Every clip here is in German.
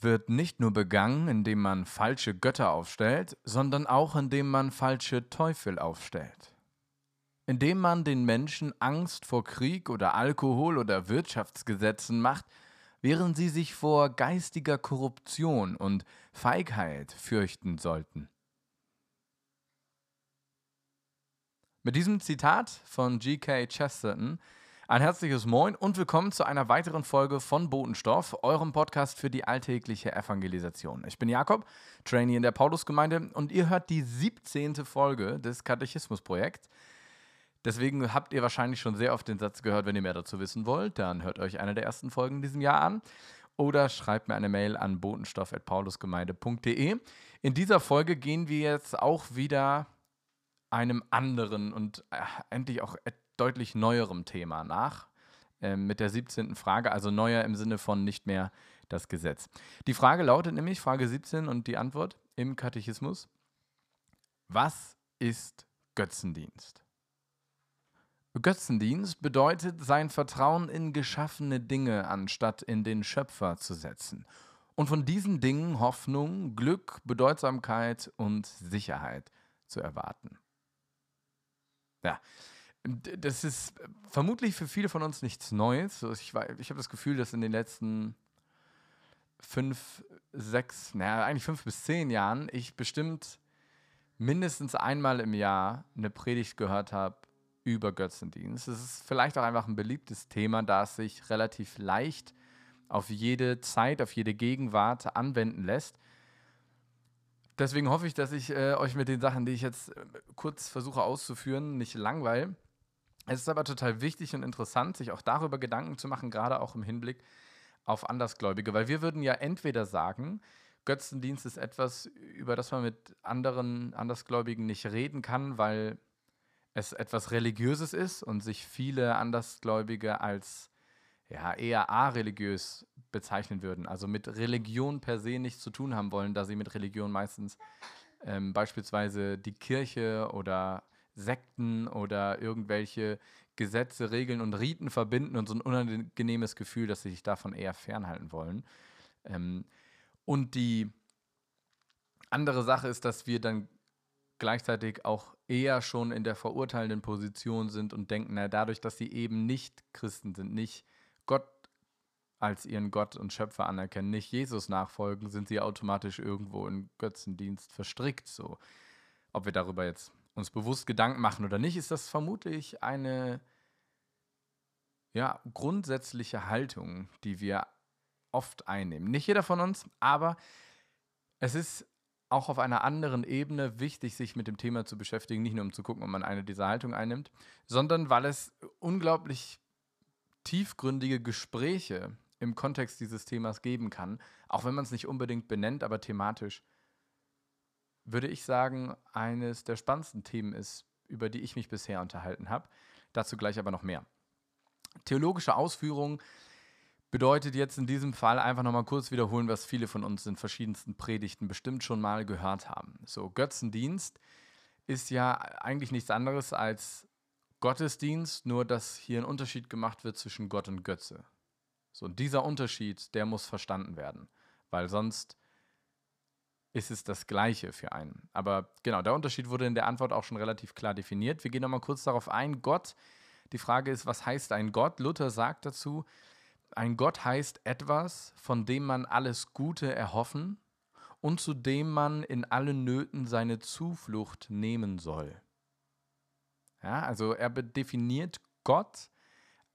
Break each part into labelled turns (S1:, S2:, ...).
S1: Wird nicht nur begangen, indem man falsche Götter aufstellt, sondern auch indem man falsche Teufel aufstellt. Indem man den Menschen Angst vor Krieg oder Alkohol oder Wirtschaftsgesetzen macht, während sie sich vor geistiger Korruption und Feigheit fürchten sollten. Mit diesem Zitat von G.K. Chesterton ein herzliches Moin und willkommen zu einer weiteren Folge von Botenstoff, eurem Podcast für die alltägliche Evangelisation. Ich bin Jakob, Trainee in der Paulusgemeinde und ihr hört die 17. Folge des Katechismusprojekts. Deswegen habt ihr wahrscheinlich schon sehr oft den Satz gehört, wenn ihr mehr dazu wissen wollt, dann hört euch eine der ersten Folgen in diesem Jahr an oder schreibt mir eine Mail an botenstoff.paulusgemeinde.de. In dieser Folge gehen wir jetzt auch wieder einem anderen und äh, endlich auch deutlich neuerem Thema nach, äh, mit der 17. Frage, also neuer im Sinne von nicht mehr das Gesetz. Die Frage lautet nämlich, Frage 17 und die Antwort im Katechismus, was ist Götzendienst? Götzendienst bedeutet, sein Vertrauen in geschaffene Dinge anstatt in den Schöpfer zu setzen und von diesen Dingen Hoffnung, Glück, Bedeutsamkeit und Sicherheit zu erwarten. Ja, das ist vermutlich für viele von uns nichts Neues. Ich, ich habe das Gefühl, dass in den letzten fünf, sechs, naja, eigentlich fünf bis zehn Jahren ich bestimmt mindestens einmal im Jahr eine Predigt gehört habe über Götzendienst. Es ist vielleicht auch einfach ein beliebtes Thema, da es sich relativ leicht auf jede Zeit, auf jede Gegenwart anwenden lässt. Deswegen hoffe ich, dass ich äh, euch mit den Sachen, die ich jetzt äh, kurz versuche auszuführen, nicht langweile. Es ist aber total wichtig und interessant, sich auch darüber Gedanken zu machen, gerade auch im Hinblick auf Andersgläubige, weil wir würden ja entweder sagen, Götzendienst ist etwas, über das man mit anderen Andersgläubigen nicht reden kann, weil es etwas Religiöses ist und sich viele Andersgläubige als ja, eher areligiös bezeichnen würden, also mit Religion per se nichts zu tun haben wollen, da sie mit Religion meistens ähm, beispielsweise die Kirche oder Sekten oder irgendwelche Gesetze, Regeln und Riten verbinden und so ein unangenehmes Gefühl, dass sie sich davon eher fernhalten wollen. Ähm, und die andere Sache ist, dass wir dann gleichzeitig auch eher schon in der verurteilenden Position sind und denken, na, dadurch, dass sie eben nicht Christen sind, nicht Gott als ihren Gott und Schöpfer anerkennen, nicht Jesus nachfolgen, sind sie automatisch irgendwo in Götzendienst verstrickt. So, ob wir darüber jetzt uns bewusst Gedanken machen oder nicht, ist das vermutlich eine ja, grundsätzliche Haltung, die wir oft einnehmen. Nicht jeder von uns, aber es ist auch auf einer anderen Ebene wichtig, sich mit dem Thema zu beschäftigen, nicht nur um zu gucken, ob man eine dieser Haltungen einnimmt, sondern weil es unglaublich tiefgründige Gespräche im Kontext dieses Themas geben kann, auch wenn man es nicht unbedingt benennt, aber thematisch würde ich sagen, eines der spannendsten Themen ist, über die ich mich bisher unterhalten habe. Dazu gleich aber noch mehr. Theologische Ausführung bedeutet jetzt in diesem Fall einfach nochmal kurz wiederholen, was viele von uns in verschiedensten Predigten bestimmt schon mal gehört haben. So, Götzendienst ist ja eigentlich nichts anderes als Gottesdienst, nur dass hier ein Unterschied gemacht wird zwischen Gott und Götze. So, und dieser Unterschied, der muss verstanden werden, weil sonst ist es das Gleiche für einen. Aber genau, der Unterschied wurde in der Antwort auch schon relativ klar definiert. Wir gehen nochmal kurz darauf ein. Gott, die Frage ist, was heißt ein Gott? Luther sagt dazu, ein Gott heißt etwas, von dem man alles Gute erhoffen und zu dem man in allen Nöten seine Zuflucht nehmen soll. Ja, also er definiert Gott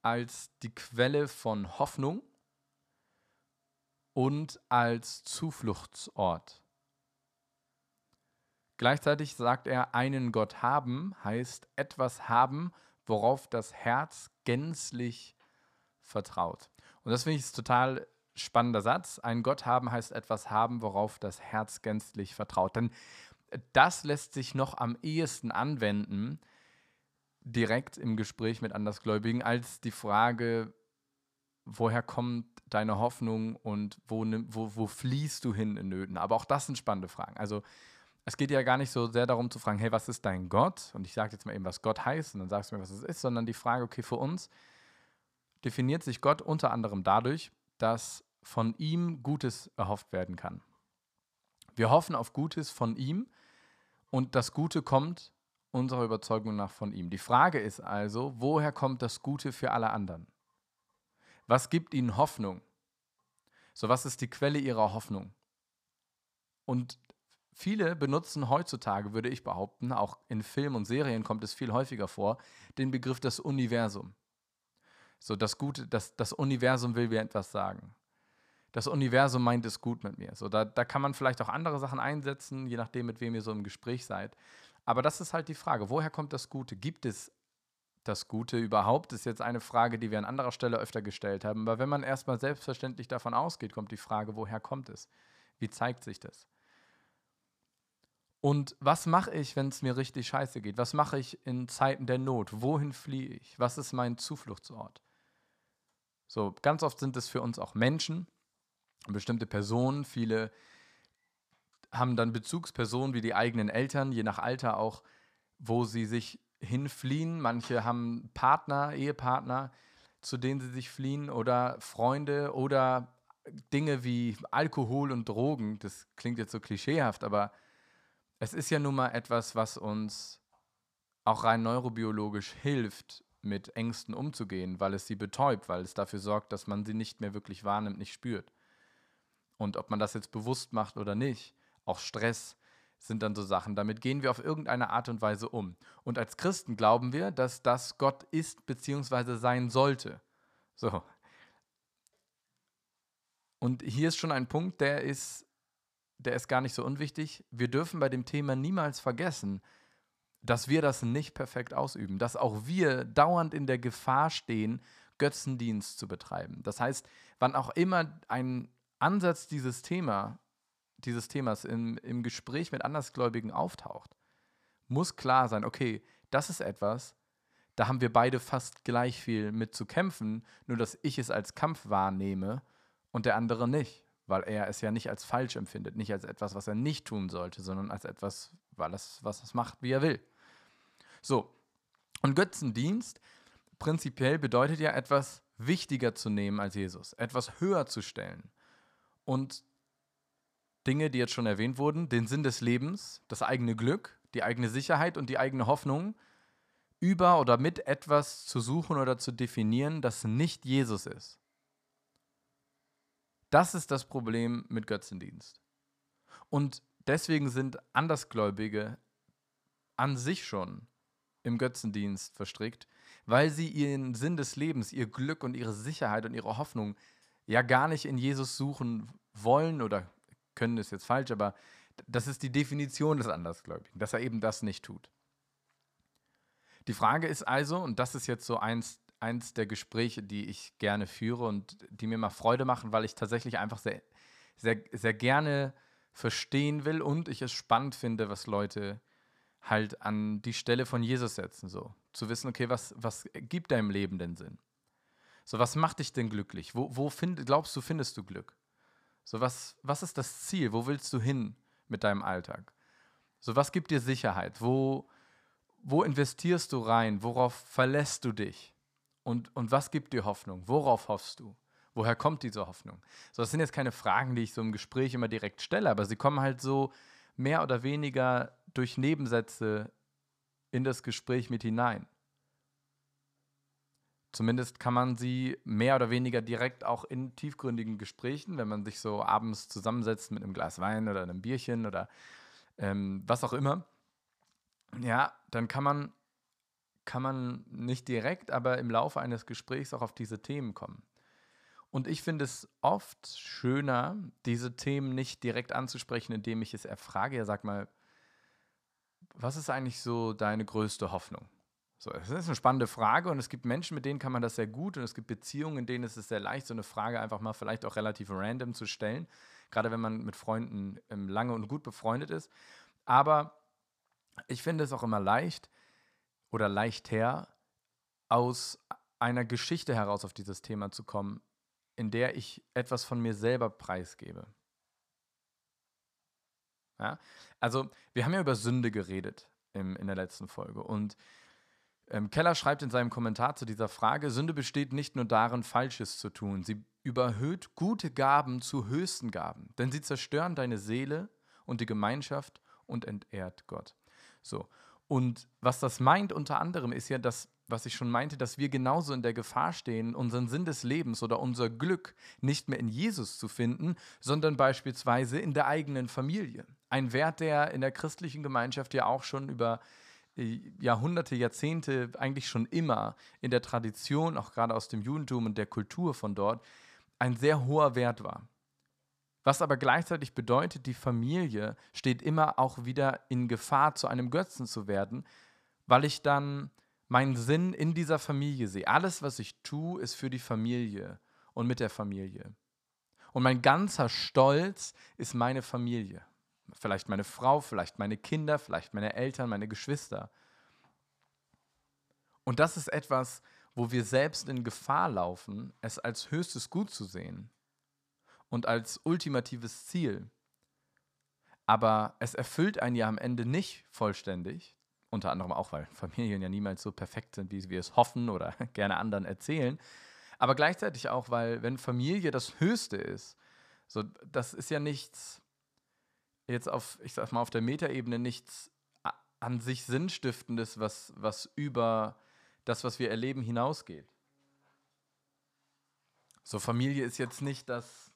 S1: als die Quelle von Hoffnung und als Zufluchtsort. Gleichzeitig sagt er, einen Gott haben heißt etwas haben, worauf das Herz gänzlich vertraut. Und das finde ich ein total spannender Satz. Ein Gott haben heißt etwas haben, worauf das Herz gänzlich vertraut. Denn das lässt sich noch am ehesten anwenden, direkt im Gespräch mit Andersgläubigen, als die Frage, woher kommt deine Hoffnung und wo, wo, wo fließt du hin in Nöten? Aber auch das sind spannende Fragen. Also es geht ja gar nicht so sehr darum zu fragen, hey, was ist dein Gott? Und ich sage jetzt mal eben, was Gott heißt, und dann sagst du mir, was es ist, sondern die Frage, okay, für uns definiert sich Gott unter anderem dadurch, dass von ihm Gutes erhofft werden kann. Wir hoffen auf Gutes von ihm und das Gute kommt unserer Überzeugung nach von ihm. Die Frage ist also, woher kommt das Gute für alle anderen? Was gibt ihnen Hoffnung? So, was ist die Quelle ihrer Hoffnung? Und viele benutzen heutzutage, würde ich behaupten, auch in Filmen und Serien kommt es viel häufiger vor, den Begriff das Universum. So, das Gute, das, das Universum will mir etwas sagen. Das Universum meint es gut mit mir. So, da, da kann man vielleicht auch andere Sachen einsetzen, je nachdem, mit wem ihr so im Gespräch seid. Aber das ist halt die Frage, woher kommt das Gute? Gibt es das Gute überhaupt? Ist jetzt eine Frage, die wir an anderer Stelle öfter gestellt haben. Aber wenn man erstmal selbstverständlich davon ausgeht, kommt die Frage, woher kommt es? Wie zeigt sich das? Und was mache ich, wenn es mir richtig scheiße geht? Was mache ich in Zeiten der Not? Wohin fliehe ich? Was ist mein Zufluchtsort? So, ganz oft sind es für uns auch Menschen, bestimmte Personen. Viele haben dann Bezugspersonen wie die eigenen Eltern, je nach Alter auch, wo sie sich hinfliehen. Manche haben Partner, Ehepartner, zu denen sie sich fliehen oder Freunde oder Dinge wie Alkohol und Drogen. Das klingt jetzt so klischeehaft, aber es ist ja nun mal etwas, was uns auch rein neurobiologisch hilft, mit Ängsten umzugehen, weil es sie betäubt, weil es dafür sorgt, dass man sie nicht mehr wirklich wahrnimmt, nicht spürt. Und ob man das jetzt bewusst macht oder nicht, auch Stress sind dann so Sachen. Damit gehen wir auf irgendeine Art und Weise um. Und als Christen glauben wir, dass das Gott ist bzw. sein sollte. So. Und hier ist schon ein Punkt, der ist, der ist gar nicht so unwichtig. Wir dürfen bei dem Thema niemals vergessen, dass wir das nicht perfekt ausüben, dass auch wir dauernd in der Gefahr stehen, Götzendienst zu betreiben. Das heißt, wann auch immer ein Ansatz dieses Thema dieses Themas im, im Gespräch mit Andersgläubigen auftaucht, muss klar sein, okay, das ist etwas, da haben wir beide fast gleich viel mit zu kämpfen, nur dass ich es als Kampf wahrnehme und der andere nicht, weil er es ja nicht als falsch empfindet, nicht als etwas, was er nicht tun sollte, sondern als etwas, weil es was es macht, wie er will. So, und Götzendienst prinzipiell bedeutet ja etwas wichtiger zu nehmen als Jesus, etwas höher zu stellen. Und Dinge, die jetzt schon erwähnt wurden, den Sinn des Lebens, das eigene Glück, die eigene Sicherheit und die eigene Hoffnung über oder mit etwas zu suchen oder zu definieren, das nicht Jesus ist. Das ist das Problem mit Götzendienst. Und deswegen sind Andersgläubige an sich schon im Götzendienst verstrickt, weil sie ihren Sinn des Lebens, ihr Glück und ihre Sicherheit und ihre Hoffnung ja gar nicht in Jesus suchen wollen oder können ist jetzt falsch, aber das ist die Definition des Andersgläubigen, dass er eben das nicht tut. Die Frage ist also, und das ist jetzt so eins, eins der Gespräche, die ich gerne führe und die mir mal Freude machen, weil ich tatsächlich einfach sehr, sehr, sehr gerne verstehen will und ich es spannend finde, was Leute halt an die Stelle von Jesus setzen, so. Zu wissen, okay, was, was gibt deinem Leben denn Sinn? So, was macht dich denn glücklich? Wo, wo find, glaubst du, findest du Glück? So, was, was ist das Ziel? Wo willst du hin mit deinem Alltag? So, was gibt dir Sicherheit? Wo, wo investierst du rein? Worauf verlässt du dich? Und, und was gibt dir Hoffnung? Worauf hoffst du? Woher kommt diese Hoffnung? So, das sind jetzt keine Fragen, die ich so im Gespräch immer direkt stelle, aber sie kommen halt so mehr oder weniger durch Nebensätze in das Gespräch mit hinein. Zumindest kann man sie mehr oder weniger direkt auch in tiefgründigen Gesprächen, wenn man sich so abends zusammensetzt mit einem Glas Wein oder einem Bierchen oder ähm, was auch immer, ja, dann kann man, kann man nicht direkt, aber im Laufe eines Gesprächs auch auf diese Themen kommen. Und ich finde es oft schöner, diese Themen nicht direkt anzusprechen, indem ich es erfrage. Ja, sag mal, was ist eigentlich so deine größte Hoffnung? So, das ist eine spannende Frage und es gibt Menschen, mit denen kann man das sehr gut und es gibt Beziehungen, in denen ist es sehr leicht, so eine Frage einfach mal vielleicht auch relativ random zu stellen, gerade wenn man mit Freunden ähm, lange und gut befreundet ist. Aber ich finde es auch immer leicht oder leichter, aus einer Geschichte heraus auf dieses Thema zu kommen, in der ich etwas von mir selber preisgebe. Ja? Also, wir haben ja über Sünde geredet im, in der letzten Folge und Ähm, Keller schreibt in seinem Kommentar zu dieser Frage, Sünde besteht nicht nur darin, Falsches zu tun, sie überhöht gute Gaben zu höchsten Gaben, denn sie zerstören deine Seele und die Gemeinschaft und entehrt Gott. So, und was das meint unter anderem ist ja, dass, was ich schon meinte, dass wir genauso in der Gefahr stehen, unseren Sinn des Lebens oder unser Glück nicht mehr in Jesus zu finden, sondern beispielsweise in der eigenen Familie. Ein Wert, der in der christlichen Gemeinschaft ja auch schon über äh, Jahrhunderte, Jahrzehnte, eigentlich schon immer in der Tradition, auch gerade aus dem Judentum und der Kultur von dort, ein sehr hoher Wert war. Was aber gleichzeitig bedeutet, die Familie steht immer auch wieder in Gefahr, zu einem Götzen zu werden, weil ich dann meinen Sinn in dieser Familie sehe. Alles, was ich tue, ist für die Familie und mit der Familie. Und mein ganzer Stolz ist meine Familie. Vielleicht meine Frau, vielleicht meine Kinder, vielleicht meine Eltern, meine Geschwister. Und das ist etwas, wo wir selbst in Gefahr laufen, es als höchstes Gut zu sehen und als ultimatives Ziel. Aber es erfüllt einen ja am Ende nicht vollständig, unter anderem auch, weil Familien ja niemals so perfekt sind, wie wir es hoffen oder gerne anderen erzählen, aber gleichzeitig auch, weil wenn Familie das Höchste ist, so das ist ja nichts jetzt auf, ich sag mal, auf der Metaebene nichts an sich Sinnstiftendes, was, was über das, was wir erleben, hinausgeht. So, Familie ist jetzt nicht das,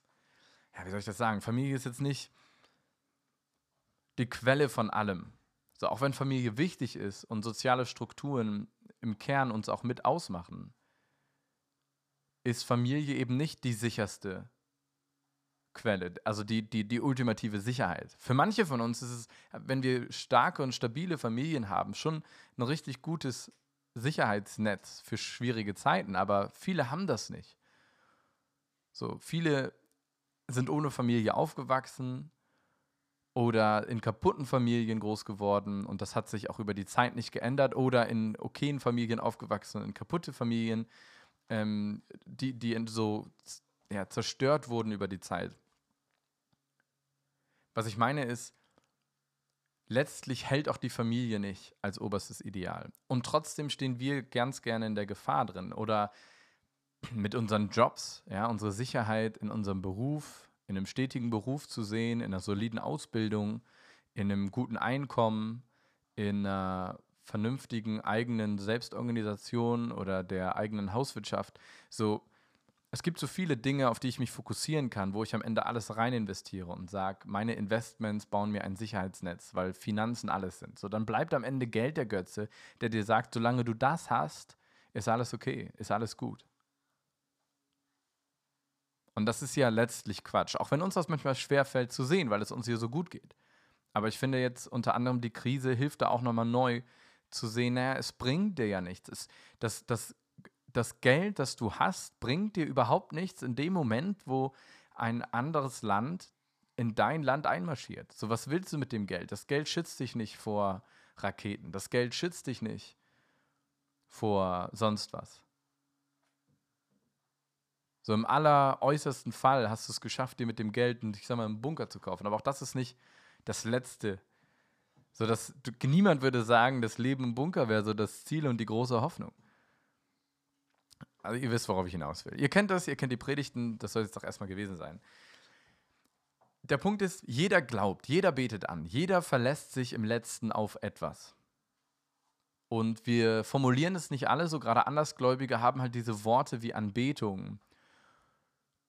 S1: ja, wie soll ich das sagen? Familie ist jetzt nicht die Quelle von allem. So, auch wenn Familie wichtig ist und soziale Strukturen im Kern uns auch mit ausmachen, ist Familie eben nicht die sicherste Quelle, also die, die, die ultimative Sicherheit. Für manche von uns ist es, wenn wir starke und stabile Familien haben, schon ein richtig gutes Sicherheitsnetz für schwierige Zeiten, aber viele haben das nicht. So, viele sind ohne Familie aufgewachsen oder in kaputten Familien groß geworden und das hat sich auch über die Zeit nicht geändert oder in okayen Familien aufgewachsen, in kaputte Familien, ähm, die, die so ja, zerstört wurden über die Zeit. Was ich meine ist, letztlich hält auch die Familie nicht als oberstes Ideal. Und trotzdem stehen wir ganz gerne in der Gefahr drin. Oder mit unseren Jobs, ja, unsere Sicherheit in unserem Beruf, in einem stetigen Beruf zu sehen, in einer soliden Ausbildung, in einem guten Einkommen, in einer vernünftigen eigenen Selbstorganisation oder der eigenen Hauswirtschaft. So, es gibt so viele Dinge, auf die ich mich fokussieren kann, wo ich am Ende alles rein investiere und sage, meine Investments bauen mir ein Sicherheitsnetz, weil Finanzen alles sind. So, dann bleibt am Ende Geld der Götze, der dir sagt, solange du das hast, ist alles okay, ist alles gut. Und das ist ja letztlich Quatsch, auch wenn uns das manchmal schwerfällt zu sehen, weil es uns hier so gut geht. Aber ich finde jetzt unter anderem die Krise hilft da auch nochmal neu zu sehen, naja, es bringt dir ja nichts. Es, das, das das Geld, das du hast, bringt dir überhaupt nichts in dem Moment, wo ein anderes Land in dein Land einmarschiert. So, was willst du mit dem Geld? Das Geld schützt dich nicht vor Raketen. Das Geld schützt dich nicht vor sonst was. So im alleräußersten Fall hast du es geschafft, dir mit dem Geld, ich sag mal, einen Bunker zu kaufen. Aber auch das ist nicht das Letzte. So dass niemand würde sagen, das Leben im Bunker wäre so das Ziel und die große Hoffnung. Also ihr wisst, worauf ich hinaus will. Ihr kennt das, ihr kennt die Predigten, das soll jetzt doch erstmal gewesen sein. Der Punkt ist, jeder glaubt, jeder betet an, jeder verlässt sich im letzten auf etwas. Und wir formulieren es nicht alle so, gerade Andersgläubige haben halt diese Worte wie Anbetung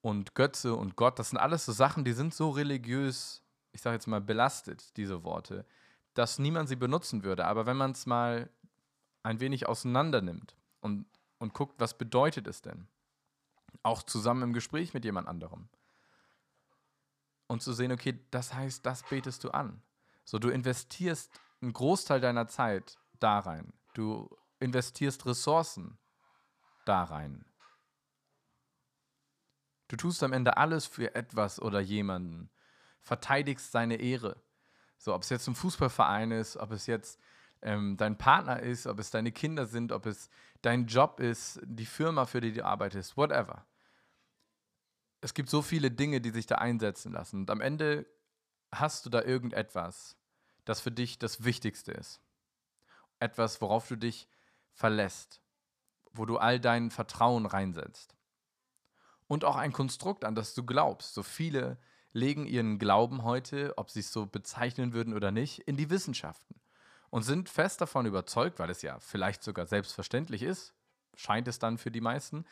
S1: und Götze und Gott. Das sind alles so Sachen, die sind so religiös, ich sage jetzt mal belastet, diese Worte, dass niemand sie benutzen würde. Aber wenn man es mal ein wenig auseinander nimmt und und guckt, was bedeutet es denn? Auch zusammen im Gespräch mit jemand anderem. Und zu sehen, okay, das heißt, das betest du an. So, du investierst einen Großteil deiner Zeit da rein. Du investierst Ressourcen da rein. Du tust am Ende alles für etwas oder jemanden. Verteidigst seine Ehre. So, ob es jetzt ein Fußballverein ist, ob es jetzt ähm, dein Partner ist, ob es deine Kinder sind, ob es dein Job ist, die Firma, für die du arbeitest, whatever. Es gibt so viele Dinge, die sich da einsetzen lassen. Und am Ende hast du da irgendetwas, das für dich das Wichtigste ist. Etwas, worauf du dich verlässt, wo du all dein Vertrauen reinsetzt. Und auch ein Konstrukt, an das du glaubst. So viele legen ihren Glauben heute, ob sie es so bezeichnen würden oder nicht, in die Wissenschaften und sind fest davon überzeugt, weil es ja vielleicht sogar selbstverständlich ist, scheint es dann für die meisten,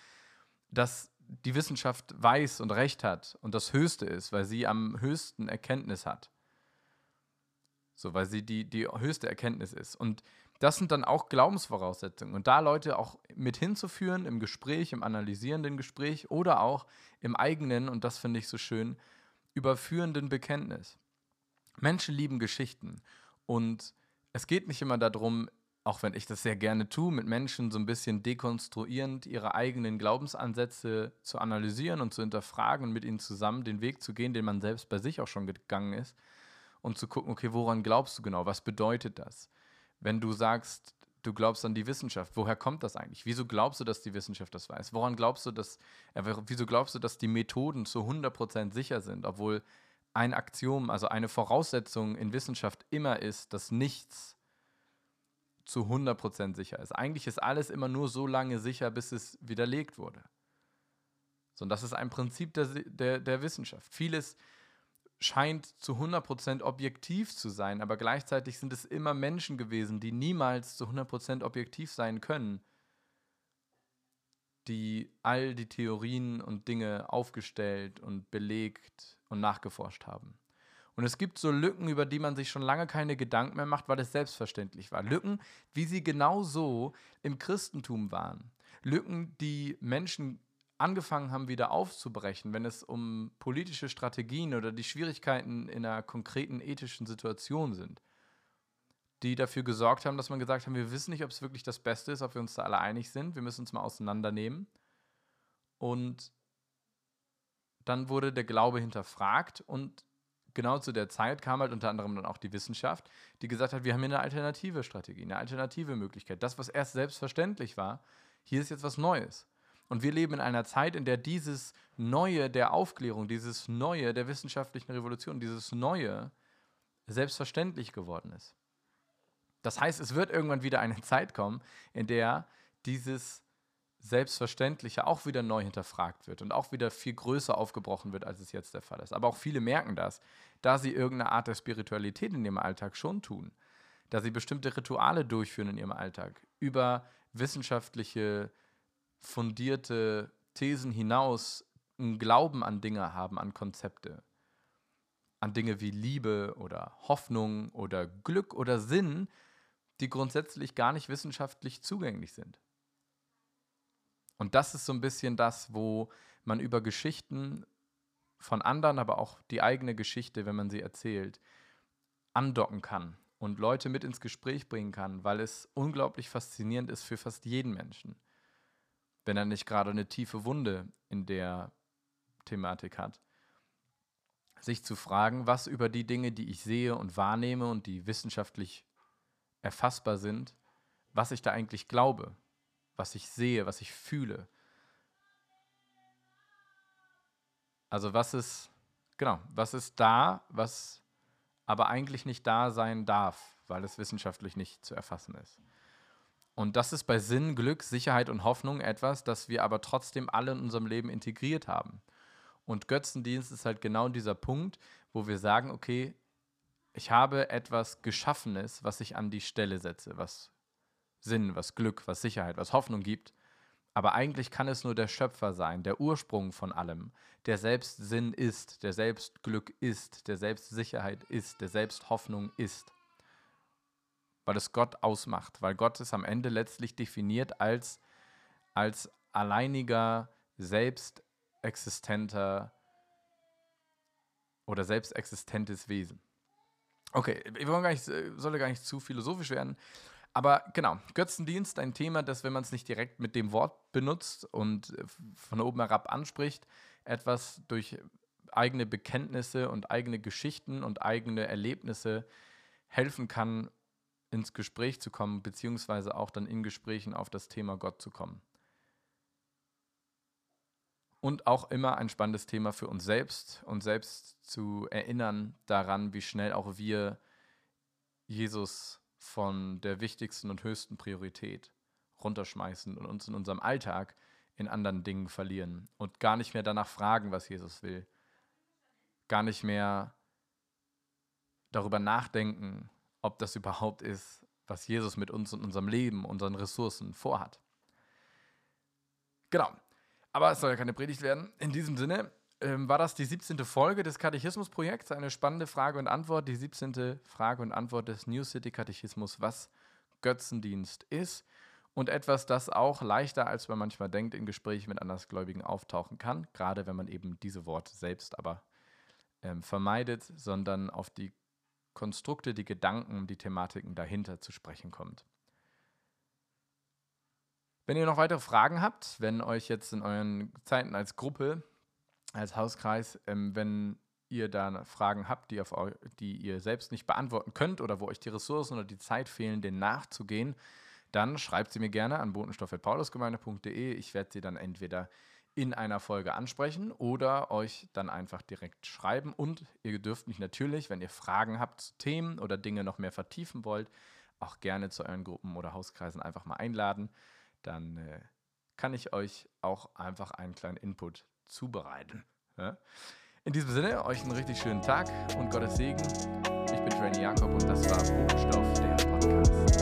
S1: dass die Wissenschaft weiß und recht hat und das Höchste ist, weil sie am höchsten Erkenntnis hat. So, weil sie die, die höchste Erkenntnis ist. Und das sind dann auch Glaubensvoraussetzungen. Und da Leute auch mit hinzuführen im Gespräch, im analysierenden Gespräch oder auch im eigenen, und das finde ich so schön, überführenden Bekenntnis. Menschen lieben Geschichten. Und es geht nicht immer darum, auch wenn ich das sehr gerne tue, mit Menschen so ein bisschen dekonstruierend ihre eigenen Glaubensansätze zu analysieren und zu hinterfragen und mit ihnen zusammen den Weg zu gehen, den man selbst bei sich auch schon gegangen ist und zu gucken, okay, woran glaubst du genau? Was bedeutet das? Wenn du sagst, du glaubst an die Wissenschaft, woher kommt das eigentlich? Wieso glaubst du, dass die Wissenschaft das weiß? Woran glaubst du, dass, äh, wieso glaubst du, dass die Methoden zu 100% sicher sind, obwohl ein Aktion, also eine Voraussetzung in Wissenschaft immer ist, dass nichts zu 100% sicher ist. Eigentlich ist alles immer nur so lange sicher, bis es widerlegt wurde. So, und das ist ein Prinzip der, der, der Wissenschaft. Vieles scheint zu 100% objektiv zu sein, aber gleichzeitig sind es immer Menschen gewesen, die niemals zu 100% objektiv sein können, die all die Theorien und Dinge aufgestellt und belegt und nachgeforscht haben. Und es gibt so Lücken, über die man sich schon lange keine Gedanken mehr macht, weil es selbstverständlich war. Lücken, wie sie genau so im Christentum waren. Lücken, die Menschen angefangen haben, wieder aufzubrechen, wenn es um politische Strategien oder die Schwierigkeiten in einer konkreten ethischen Situation sind. Die dafür gesorgt haben, dass man gesagt hat, wir wissen nicht, ob es wirklich das Beste ist, ob wir uns da alle einig sind. Wir müssen uns mal auseinandernehmen. Und dann wurde der Glaube hinterfragt und genau zu der Zeit kam halt unter anderem dann auch die Wissenschaft, die gesagt hat, wir haben hier eine alternative Strategie, eine alternative Möglichkeit. Das, was erst selbstverständlich war, hier ist jetzt was Neues. Und wir leben in einer Zeit, in der dieses Neue der Aufklärung, dieses Neue der wissenschaftlichen Revolution, dieses Neue selbstverständlich geworden ist. Das heißt, es wird irgendwann wieder eine Zeit kommen, in der dieses Selbstverständliche auch wieder neu hinterfragt wird und auch wieder viel größer aufgebrochen wird, als es jetzt der Fall ist. Aber auch viele merken das, da sie irgendeine Art der Spiritualität in ihrem Alltag schon tun, da sie bestimmte Rituale durchführen in ihrem Alltag, über wissenschaftliche, fundierte Thesen hinaus einen Glauben an Dinge haben, an Konzepte, an Dinge wie Liebe oder Hoffnung oder Glück oder Sinn, die grundsätzlich gar nicht wissenschaftlich zugänglich sind. Und das ist so ein bisschen das, wo man über Geschichten von anderen, aber auch die eigene Geschichte, wenn man sie erzählt, andocken kann und Leute mit ins Gespräch bringen kann, weil es unglaublich faszinierend ist für fast jeden Menschen. Wenn er nicht gerade eine tiefe Wunde in der Thematik hat. Sich zu fragen, was über die Dinge, die ich sehe und wahrnehme und die wissenschaftlich erfassbar sind, was ich da eigentlich glaube, was ich sehe, was ich fühle. Also was ist, genau, was ist da, was aber eigentlich nicht da sein darf, weil es wissenschaftlich nicht zu erfassen ist. Und das ist bei Sinn, Glück, Sicherheit und Hoffnung etwas, das wir aber trotzdem alle in unserem Leben integriert haben. Und Götzendienst ist halt genau dieser Punkt, wo wir sagen, okay, ich habe etwas Geschaffenes, was ich an die Stelle setze, was Sinn, was Glück, was Sicherheit, was Hoffnung gibt. Aber eigentlich kann es nur der Schöpfer sein, der Ursprung von allem, der selbst Sinn ist, der selbst Glück ist, der selbst Sicherheit ist, der selbst Hoffnung ist. Weil es Gott ausmacht, weil Gott es am Ende letztlich definiert als, als alleiniger, selbstexistenter oder selbstexistentes Wesen. Okay, wir wollen gar nicht, soll gar nicht zu philosophisch werden. Aber genau, Götzendienst, ein Thema, das, wenn man es nicht direkt mit dem Wort benutzt und von oben herab anspricht, etwas durch eigene Bekenntnisse und eigene Geschichten und eigene Erlebnisse helfen kann, ins Gespräch zu kommen, beziehungsweise auch dann in Gesprächen auf das Thema Gott zu kommen. Und auch immer ein spannendes Thema für uns selbst, uns selbst zu erinnern daran, wie schnell auch wir Jesus von der wichtigsten und höchsten Priorität runterschmeißen und uns in unserem Alltag in anderen Dingen verlieren und gar nicht mehr danach fragen, was Jesus will. Gar nicht mehr darüber nachdenken, ob das überhaupt ist, was Jesus mit uns und unserem Leben, unseren Ressourcen vorhat. Genau. Aber es soll ja keine Predigt werden. In diesem Sinne ähm, war das die 17. Folge des Katechismusprojekts. Eine spannende Frage und Antwort. Die 17. Frage und Antwort des New City Katechismus, was Götzendienst ist. Und etwas, das auch leichter, als man manchmal denkt, in Gesprächen mit Andersgläubigen auftauchen kann. Gerade wenn man eben diese Worte selbst aber ähm, vermeidet, sondern auf die Konstrukte, die Gedanken, die Thematiken dahinter zu sprechen kommt. Wenn ihr noch weitere Fragen habt, wenn euch jetzt in euren Zeiten als Gruppe, als Hauskreis, ähm, wenn ihr da Fragen habt, die, auf, die ihr selbst nicht beantworten könnt oder wo euch die Ressourcen oder die Zeit fehlen, denen nachzugehen, dann schreibt sie mir gerne an botenstoff.paulusgemeinde.de. Ich werde sie dann entweder in einer Folge ansprechen oder euch dann einfach direkt schreiben. Und ihr dürft mich natürlich, wenn ihr Fragen habt zu Themen oder Dinge noch mehr vertiefen wollt, auch gerne zu euren Gruppen oder Hauskreisen einfach mal einladen. Dann äh, kann ich euch auch einfach einen kleinen Input zubereiten. Ja? In diesem Sinne, euch einen richtig schönen Tag und Gottes Segen. Ich bin Trainee Jakob und das war Bodenstoff, der Podcast.